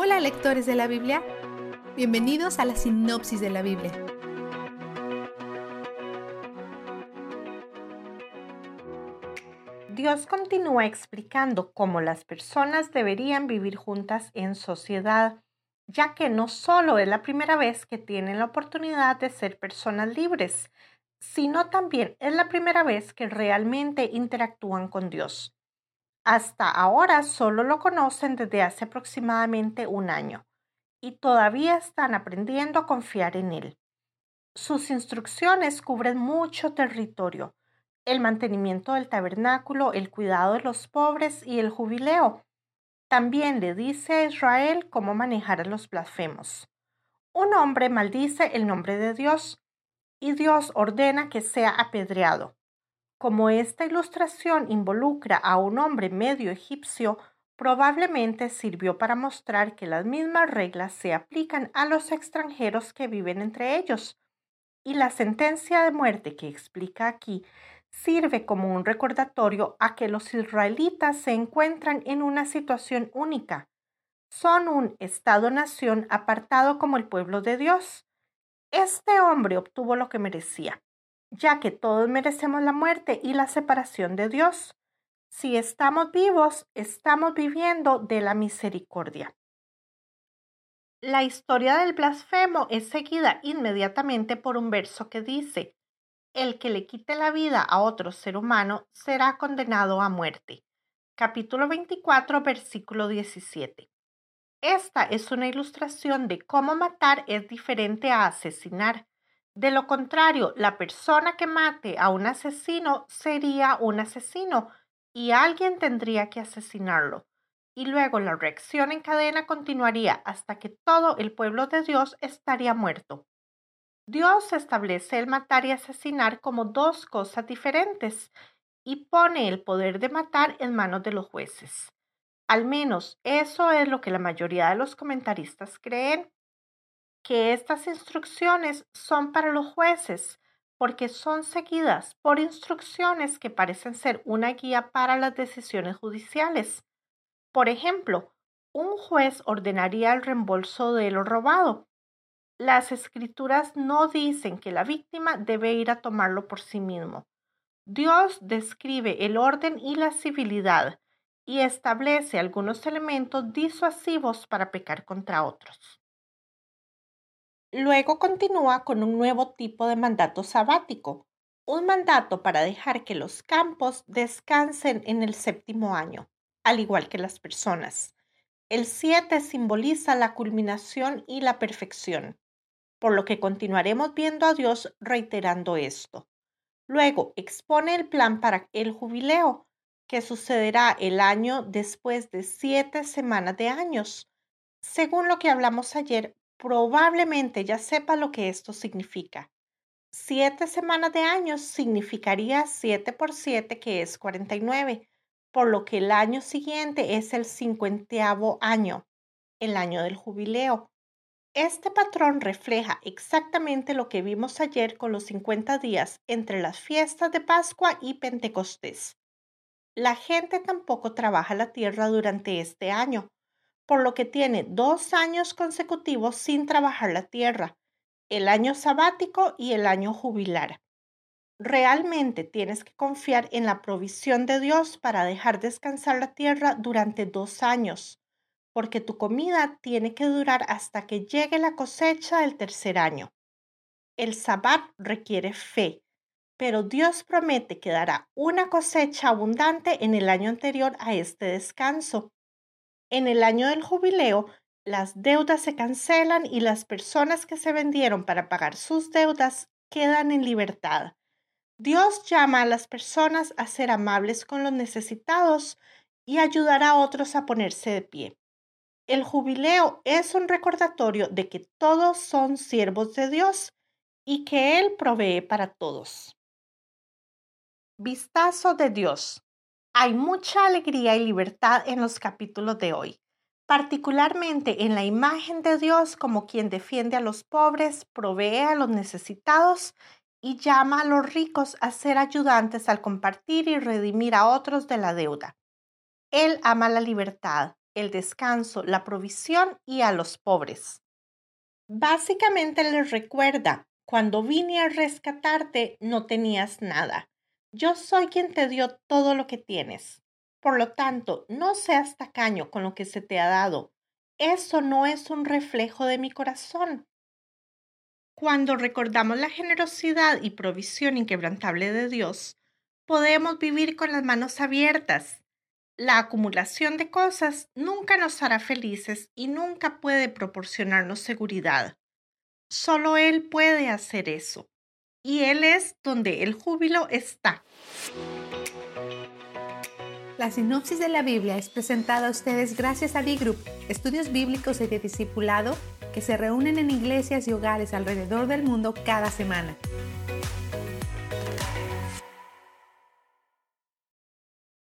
Hola lectores de la Biblia, bienvenidos a la sinopsis de la Biblia. Dios continúa explicando cómo las personas deberían vivir juntas en sociedad, ya que no solo es la primera vez que tienen la oportunidad de ser personas libres, sino también es la primera vez que realmente interactúan con Dios. Hasta ahora solo lo conocen desde hace aproximadamente un año y todavía están aprendiendo a confiar en Él. Sus instrucciones cubren mucho territorio, el mantenimiento del tabernáculo, el cuidado de los pobres y el jubileo. También le dice a Israel cómo manejar a los blasfemos. Un hombre maldice el nombre de Dios y Dios ordena que sea apedreado. Como esta ilustración involucra a un hombre medio egipcio, probablemente sirvió para mostrar que las mismas reglas se aplican a los extranjeros que viven entre ellos. Y la sentencia de muerte que explica aquí sirve como un recordatorio a que los israelitas se encuentran en una situación única. Son un Estado-nación apartado como el pueblo de Dios. Este hombre obtuvo lo que merecía ya que todos merecemos la muerte y la separación de Dios. Si estamos vivos, estamos viviendo de la misericordia. La historia del blasfemo es seguida inmediatamente por un verso que dice, El que le quite la vida a otro ser humano será condenado a muerte. Capítulo 24, versículo 17. Esta es una ilustración de cómo matar es diferente a asesinar. De lo contrario, la persona que mate a un asesino sería un asesino y alguien tendría que asesinarlo. Y luego la reacción en cadena continuaría hasta que todo el pueblo de Dios estaría muerto. Dios establece el matar y asesinar como dos cosas diferentes y pone el poder de matar en manos de los jueces. Al menos eso es lo que la mayoría de los comentaristas creen que estas instrucciones son para los jueces porque son seguidas por instrucciones que parecen ser una guía para las decisiones judiciales. Por ejemplo, un juez ordenaría el reembolso de lo robado. Las escrituras no dicen que la víctima debe ir a tomarlo por sí mismo. Dios describe el orden y la civilidad y establece algunos elementos disuasivos para pecar contra otros. Luego continúa con un nuevo tipo de mandato sabático, un mandato para dejar que los campos descansen en el séptimo año, al igual que las personas. El 7 simboliza la culminación y la perfección, por lo que continuaremos viendo a Dios reiterando esto. Luego expone el plan para el jubileo, que sucederá el año después de siete semanas de años. Según lo que hablamos ayer, probablemente ya sepa lo que esto significa. Siete semanas de años significaría 7 por 7, que es 49, por lo que el año siguiente es el cincuenteavo año, el año del jubileo. Este patrón refleja exactamente lo que vimos ayer con los 50 días entre las fiestas de Pascua y Pentecostés. La gente tampoco trabaja la tierra durante este año, por lo que tiene dos años consecutivos sin trabajar la tierra, el año sabático y el año jubilar. Realmente tienes que confiar en la provisión de Dios para dejar descansar la tierra durante dos años, porque tu comida tiene que durar hasta que llegue la cosecha del tercer año. El sabbat requiere fe, pero Dios promete que dará una cosecha abundante en el año anterior a este descanso. En el año del jubileo, las deudas se cancelan y las personas que se vendieron para pagar sus deudas quedan en libertad. Dios llama a las personas a ser amables con los necesitados y ayudar a otros a ponerse de pie. El jubileo es un recordatorio de que todos son siervos de Dios y que Él provee para todos. Vistazo de Dios. Hay mucha alegría y libertad en los capítulos de hoy, particularmente en la imagen de Dios como quien defiende a los pobres, provee a los necesitados y llama a los ricos a ser ayudantes al compartir y redimir a otros de la deuda. Él ama la libertad, el descanso, la provisión y a los pobres. Básicamente les recuerda, cuando vine a rescatarte no tenías nada. Yo soy quien te dio todo lo que tienes. Por lo tanto, no seas tacaño con lo que se te ha dado. Eso no es un reflejo de mi corazón. Cuando recordamos la generosidad y provisión inquebrantable de Dios, podemos vivir con las manos abiertas. La acumulación de cosas nunca nos hará felices y nunca puede proporcionarnos seguridad. Solo Él puede hacer eso. Y Él es donde el júbilo está. La sinopsis de la Biblia es presentada a ustedes gracias a B-Group, estudios bíblicos y de discipulado que se reúnen en iglesias y hogares alrededor del mundo cada semana.